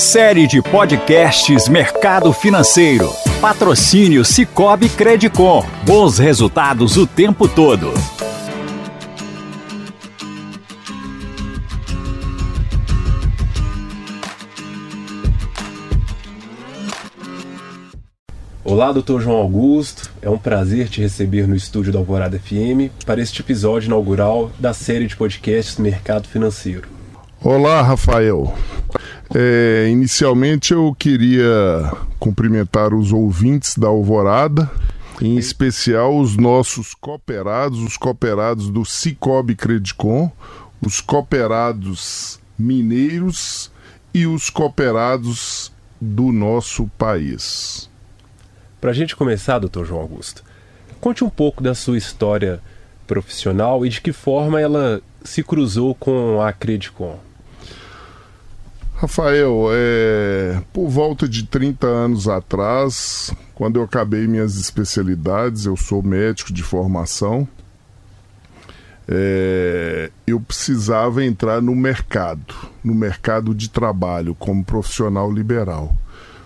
Série de podcasts Mercado Financeiro. Patrocínio Cicobi Credicom. Bons resultados o tempo todo. Olá, doutor João Augusto. É um prazer te receber no estúdio da Alvorada FM para este episódio inaugural da série de podcasts Mercado Financeiro. Olá, Rafael. É, inicialmente eu queria cumprimentar os ouvintes da Alvorada, em especial os nossos cooperados, os cooperados do Cicobi Credicom, os cooperados mineiros e os cooperados do nosso país. Para a gente começar, doutor João Augusto, conte um pouco da sua história profissional e de que forma ela se cruzou com a Credicom. Rafael, é, por volta de 30 anos atrás, quando eu acabei minhas especialidades, eu sou médico de formação, é, eu precisava entrar no mercado, no mercado de trabalho como profissional liberal.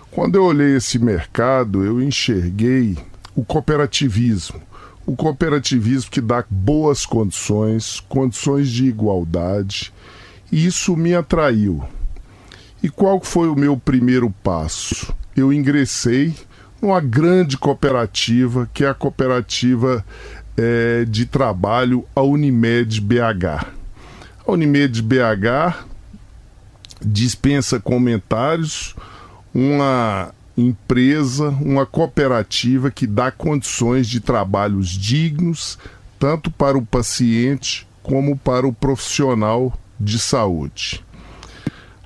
Quando eu olhei esse mercado, eu enxerguei o cooperativismo. O cooperativismo que dá boas condições, condições de igualdade. E isso me atraiu. E qual foi o meu primeiro passo? Eu ingressei numa grande cooperativa, que é a cooperativa é, de trabalho, a Unimed BH. A Unimed BH dispensa comentários uma empresa, uma cooperativa que dá condições de trabalhos dignos, tanto para o paciente como para o profissional de saúde.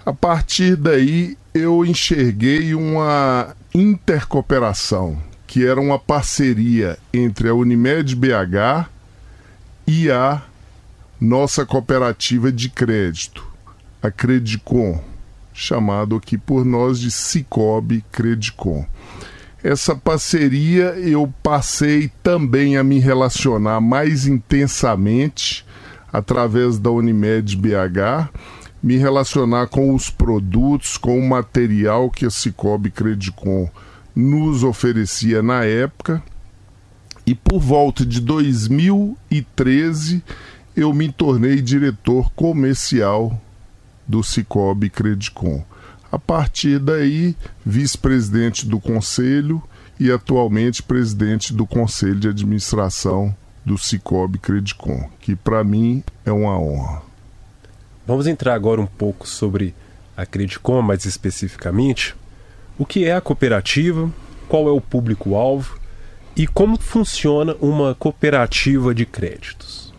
A partir daí, eu enxerguei uma intercooperação, que era uma parceria entre a Unimed BH e a nossa cooperativa de crédito, a Credicom chamado aqui por nós de Cicobi Credicom. Essa parceria eu passei também a me relacionar mais intensamente através da Unimed BH, me relacionar com os produtos, com o material que a Cicobi Credicom nos oferecia na época. E por volta de 2013 eu me tornei diretor comercial do Cicobi Credicom. A partir daí, vice-presidente do conselho e atualmente presidente do conselho de administração do Cicobi Credicom, que para mim é uma honra. Vamos entrar agora um pouco sobre a Credicom, mais especificamente. O que é a cooperativa? Qual é o público-alvo? E como funciona uma cooperativa de créditos?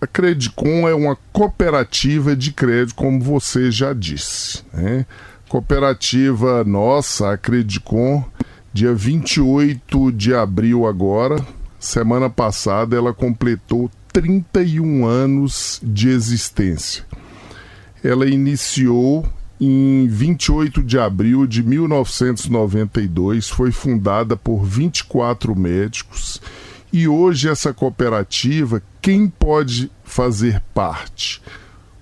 A Credicom é uma cooperativa de crédito, como você já disse. Né? Cooperativa nossa, a Credicom, dia 28 de abril agora, semana passada, ela completou 31 anos de existência. Ela iniciou em 28 de abril de 1992, foi fundada por 24 médicos e hoje essa cooperativa, quem pode fazer parte?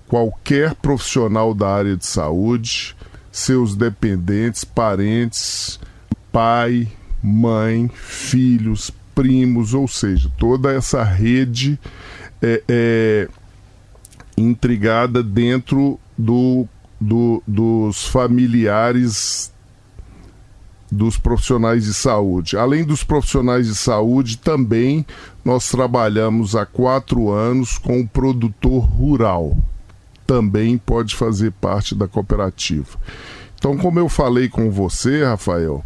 Qualquer profissional da área de saúde, seus dependentes, parentes, pai, mãe, filhos, primos, ou seja, toda essa rede é, é intrigada dentro do, do, dos familiares dos profissionais de saúde. Além dos profissionais de saúde, também nós trabalhamos há quatro anos com o produtor rural. Também pode fazer parte da cooperativa. Então, como eu falei com você, Rafael,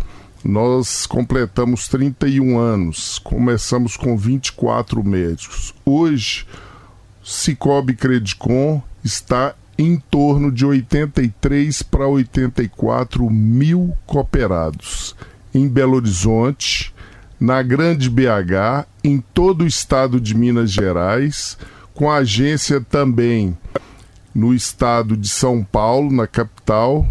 nós completamos 31 anos, começamos com 24 médicos. Hoje, Cicobi Credicom está em torno de 83 para 84 mil cooperados em Belo Horizonte, na Grande BH, em todo o estado de Minas Gerais, com agência também no estado de São Paulo, na capital,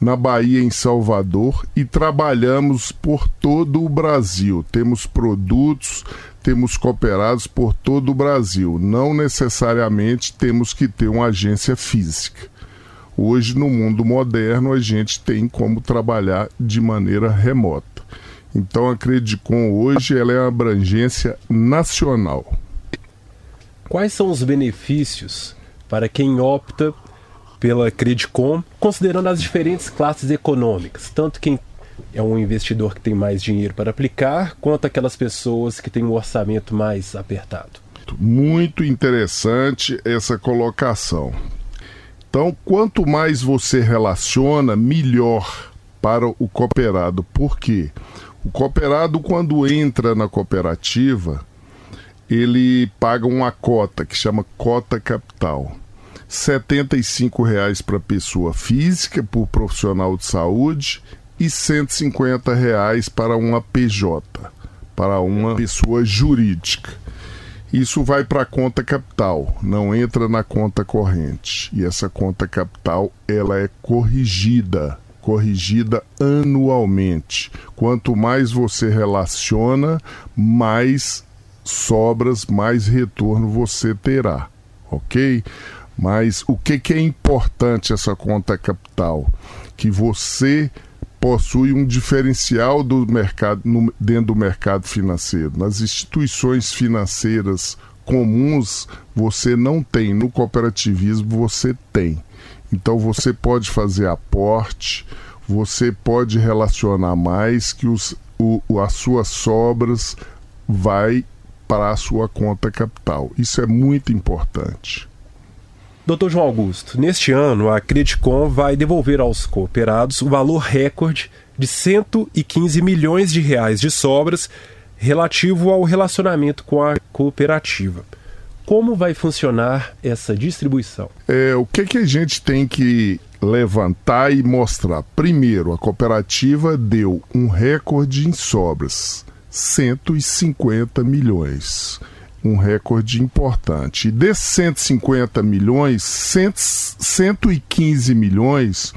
na Bahia, em Salvador, e trabalhamos por todo o Brasil. Temos produtos, temos cooperados por todo o Brasil. Não necessariamente temos que ter uma agência física. Hoje, no mundo moderno, a gente tem como trabalhar de maneira remota. Então, a Credicom hoje ela é uma abrangência nacional. Quais são os benefícios para quem opta pela Credicom, considerando as diferentes classes econômicas, tanto quem é um investidor que tem mais dinheiro para aplicar, quanto aquelas pessoas que têm um orçamento mais apertado? Muito interessante essa colocação. Então, quanto mais você relaciona, melhor para o cooperado. Por quê? O cooperado, quando entra na cooperativa, ele paga uma cota que chama cota capital. R$ 75,00 para pessoa física, por profissional de saúde, e R$ 150,00 para uma PJ, para uma pessoa jurídica. Isso vai para a conta capital, não entra na conta corrente. E essa conta capital, ela é corrigida, corrigida anualmente. Quanto mais você relaciona, mais sobras, mais retorno você terá, ok? Mas o que, que é importante essa conta capital? Que você possui um diferencial do mercado no, dentro do mercado financeiro. Nas instituições financeiras comuns você não tem, no cooperativismo você tem. Então você pode fazer aporte, você pode relacionar mais que os, o, as suas sobras vai para a sua conta capital. Isso é muito importante. Doutor João Augusto, neste ano a Credicom vai devolver aos cooperados o valor recorde de 115 milhões de reais de sobras relativo ao relacionamento com a cooperativa. Como vai funcionar essa distribuição? É, o que, que a gente tem que levantar e mostrar? Primeiro, a cooperativa deu um recorde em sobras, 150 milhões um recorde importante. E desses 150 milhões, 100, 115 milhões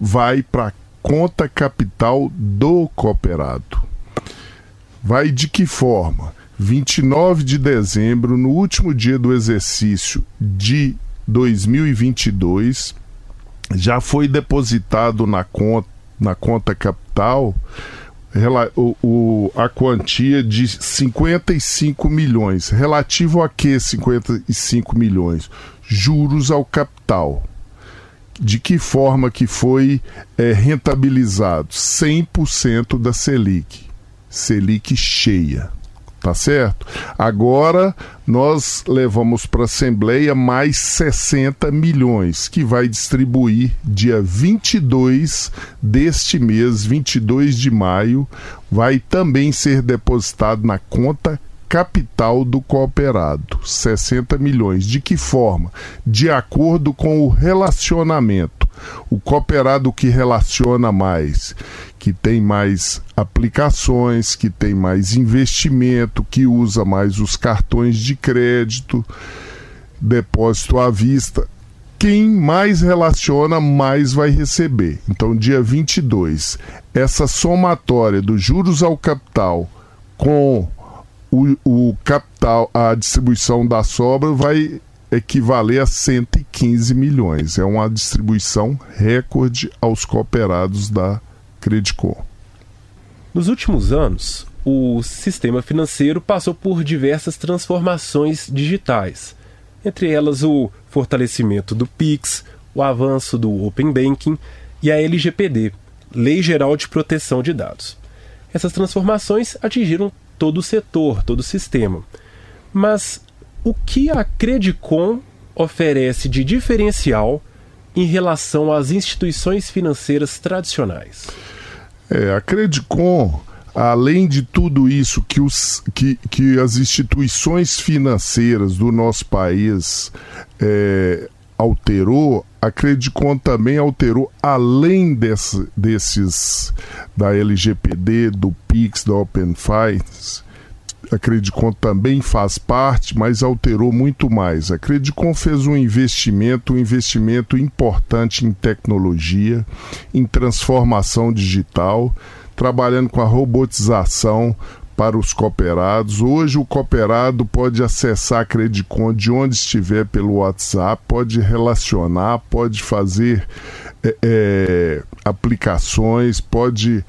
vai para a conta capital do cooperado. Vai de que forma? 29 de dezembro, no último dia do exercício de 2022, já foi depositado na conta, na conta capital o, o, a quantia de 55 milhões. Relativo a que 55 milhões? Juros ao capital. De que forma que foi é, rentabilizado? 100% da Selic. Selic cheia tá certo? Agora nós levamos para a Assembleia mais 60 milhões, que vai distribuir dia 22 deste mês, 22 de maio, vai também ser depositado na conta capital do cooperado, 60 milhões. De que forma? De acordo com o relacionamento. O cooperado que relaciona mais, que tem mais aplicações, que tem mais investimento, que usa mais os cartões de crédito, depósito à vista. Quem mais relaciona, mais vai receber. Então, dia 22, essa somatória dos juros ao capital com o, o capital, a distribuição da sobra vai equivaler a 115 milhões. É uma distribuição recorde aos cooperados da Credicom. Nos últimos anos, o sistema financeiro passou por diversas transformações digitais, entre elas o fortalecimento do Pix, o avanço do Open Banking e a LGPD, Lei Geral de Proteção de Dados. Essas transformações atingiram todo o setor, todo o sistema. Mas o que a Credicom oferece de diferencial em relação às instituições financeiras tradicionais? É, a Credicom, além de tudo isso que, os, que, que as instituições financeiras do nosso país é, alterou, a Credicom também alterou, além desse, desses da LGPD, do PIX, da Open Finance, a Credicom também faz parte, mas alterou muito mais. A Credicom fez um investimento, um investimento importante em tecnologia, em transformação digital, trabalhando com a robotização para os cooperados. Hoje o cooperado pode acessar a Credicon de onde estiver pelo WhatsApp, pode relacionar, pode fazer é, é, aplicações, pode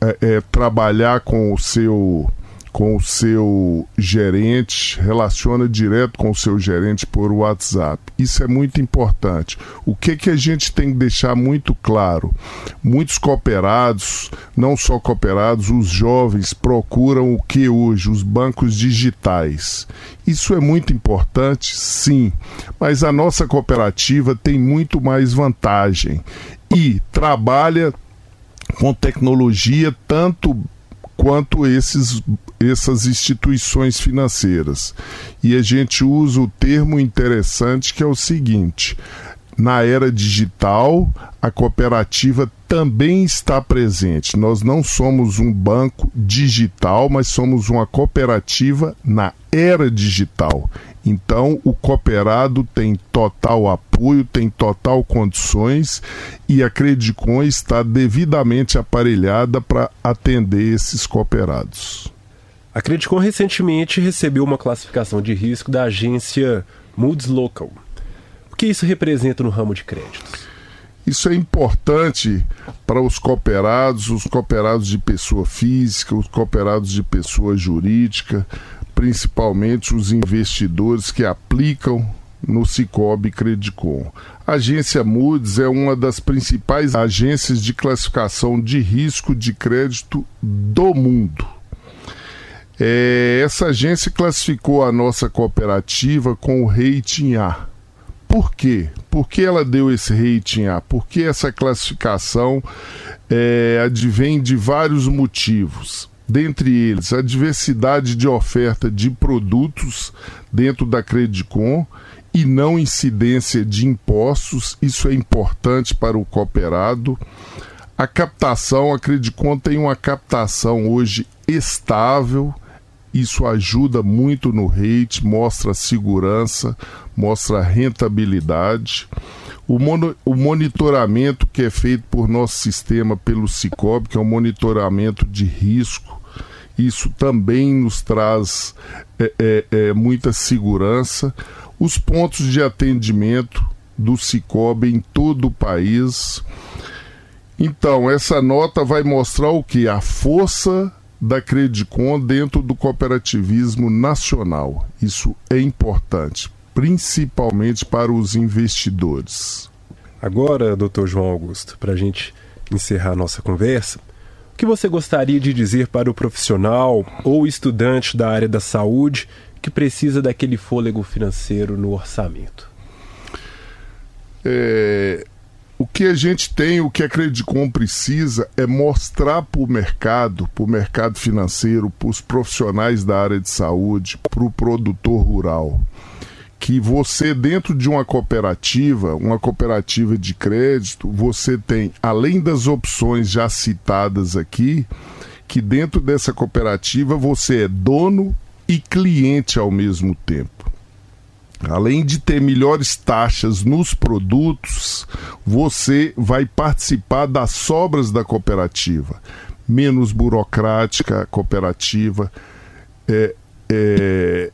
é, é trabalhar com o seu com o seu gerente, relaciona direto com o seu gerente por WhatsApp. Isso é muito importante. O que que a gente tem que deixar muito claro? Muitos cooperados, não só cooperados, os jovens procuram o que hoje? Os bancos digitais. Isso é muito importante, sim, mas a nossa cooperativa tem muito mais vantagem e trabalha com tecnologia tanto quanto esses, essas instituições financeiras. E a gente usa o termo interessante que é o seguinte: na era digital, a cooperativa também está presente. Nós não somos um banco digital, mas somos uma cooperativa na era digital. Então, o cooperado tem total apoio, tem total condições e a Credicon está devidamente aparelhada para atender esses cooperados. A Credicon recentemente recebeu uma classificação de risco da agência Moods Local. O que isso representa no ramo de créditos? Isso é importante para os cooperados, os cooperados de pessoa física, os cooperados de pessoa jurídica, principalmente os investidores que aplicam no Cicobi Credicom. A agência Moody's é uma das principais agências de classificação de risco de crédito do mundo. É, essa agência classificou a nossa cooperativa com o rating A. Por quê? Por que ela deu esse rating A? Porque essa classificação é, advém de vários motivos dentre eles a diversidade de oferta de produtos dentro da Credicom e não incidência de impostos, isso é importante para o cooperado. A captação, a Credicom tem uma captação hoje estável, isso ajuda muito no rate, mostra segurança, mostra rentabilidade. O, mono, o monitoramento que é feito por nosso sistema pelo Cicobi, que é um monitoramento de risco, isso também nos traz é, é, é, muita segurança. Os pontos de atendimento do Cicobi em todo o país. Então, essa nota vai mostrar o que? A força da Credicom dentro do cooperativismo nacional. Isso é importante, principalmente para os investidores. Agora, doutor João Augusto, para a gente encerrar nossa conversa, que você gostaria de dizer para o profissional ou estudante da área da saúde que precisa daquele fôlego financeiro no orçamento? É, o que a gente tem, o que a Credicom precisa é mostrar para o mercado, para o mercado financeiro, para os profissionais da área de saúde, para o produtor rural, que você dentro de uma cooperativa, uma cooperativa de crédito, você tem além das opções já citadas aqui, que dentro dessa cooperativa você é dono e cliente ao mesmo tempo. Além de ter melhores taxas nos produtos, você vai participar das sobras da cooperativa. Menos burocrática a cooperativa, é, é,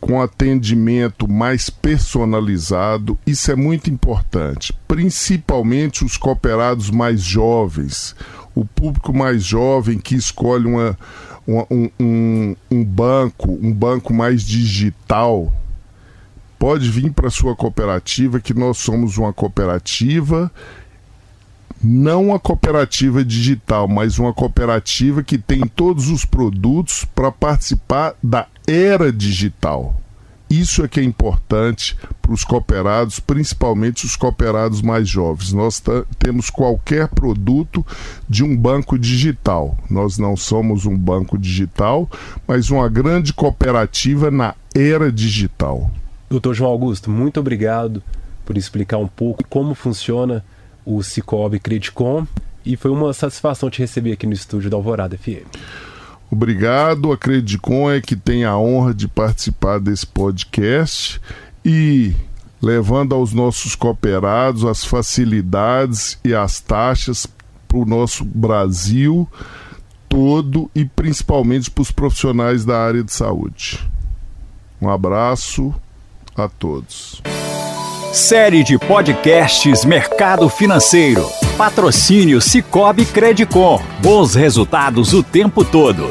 com atendimento mais personalizado. Isso é muito importante, principalmente os cooperados mais jovens, o público mais jovem que escolhe uma, um, um, um banco, um banco mais digital. Pode vir para sua cooperativa, que nós somos uma cooperativa não uma cooperativa digital, mas uma cooperativa que tem todos os produtos para participar da era digital. Isso é que é importante para os cooperados, principalmente os cooperados mais jovens. Nós temos qualquer produto de um banco digital. Nós não somos um banco digital, mas uma grande cooperativa na era digital. Doutor João Augusto, muito obrigado por explicar um pouco como funciona o Cicobi Credicom e foi uma satisfação te receber aqui no estúdio da Alvorada FM. Obrigado, a Credicom é que tem a honra de participar desse podcast e levando aos nossos cooperados as facilidades e as taxas para o nosso Brasil, todo e principalmente para os profissionais da área de saúde. Um abraço a todos. Série de podcasts Mercado Financeiro. Patrocínio Cicobi Credicom. Bons resultados o tempo todo.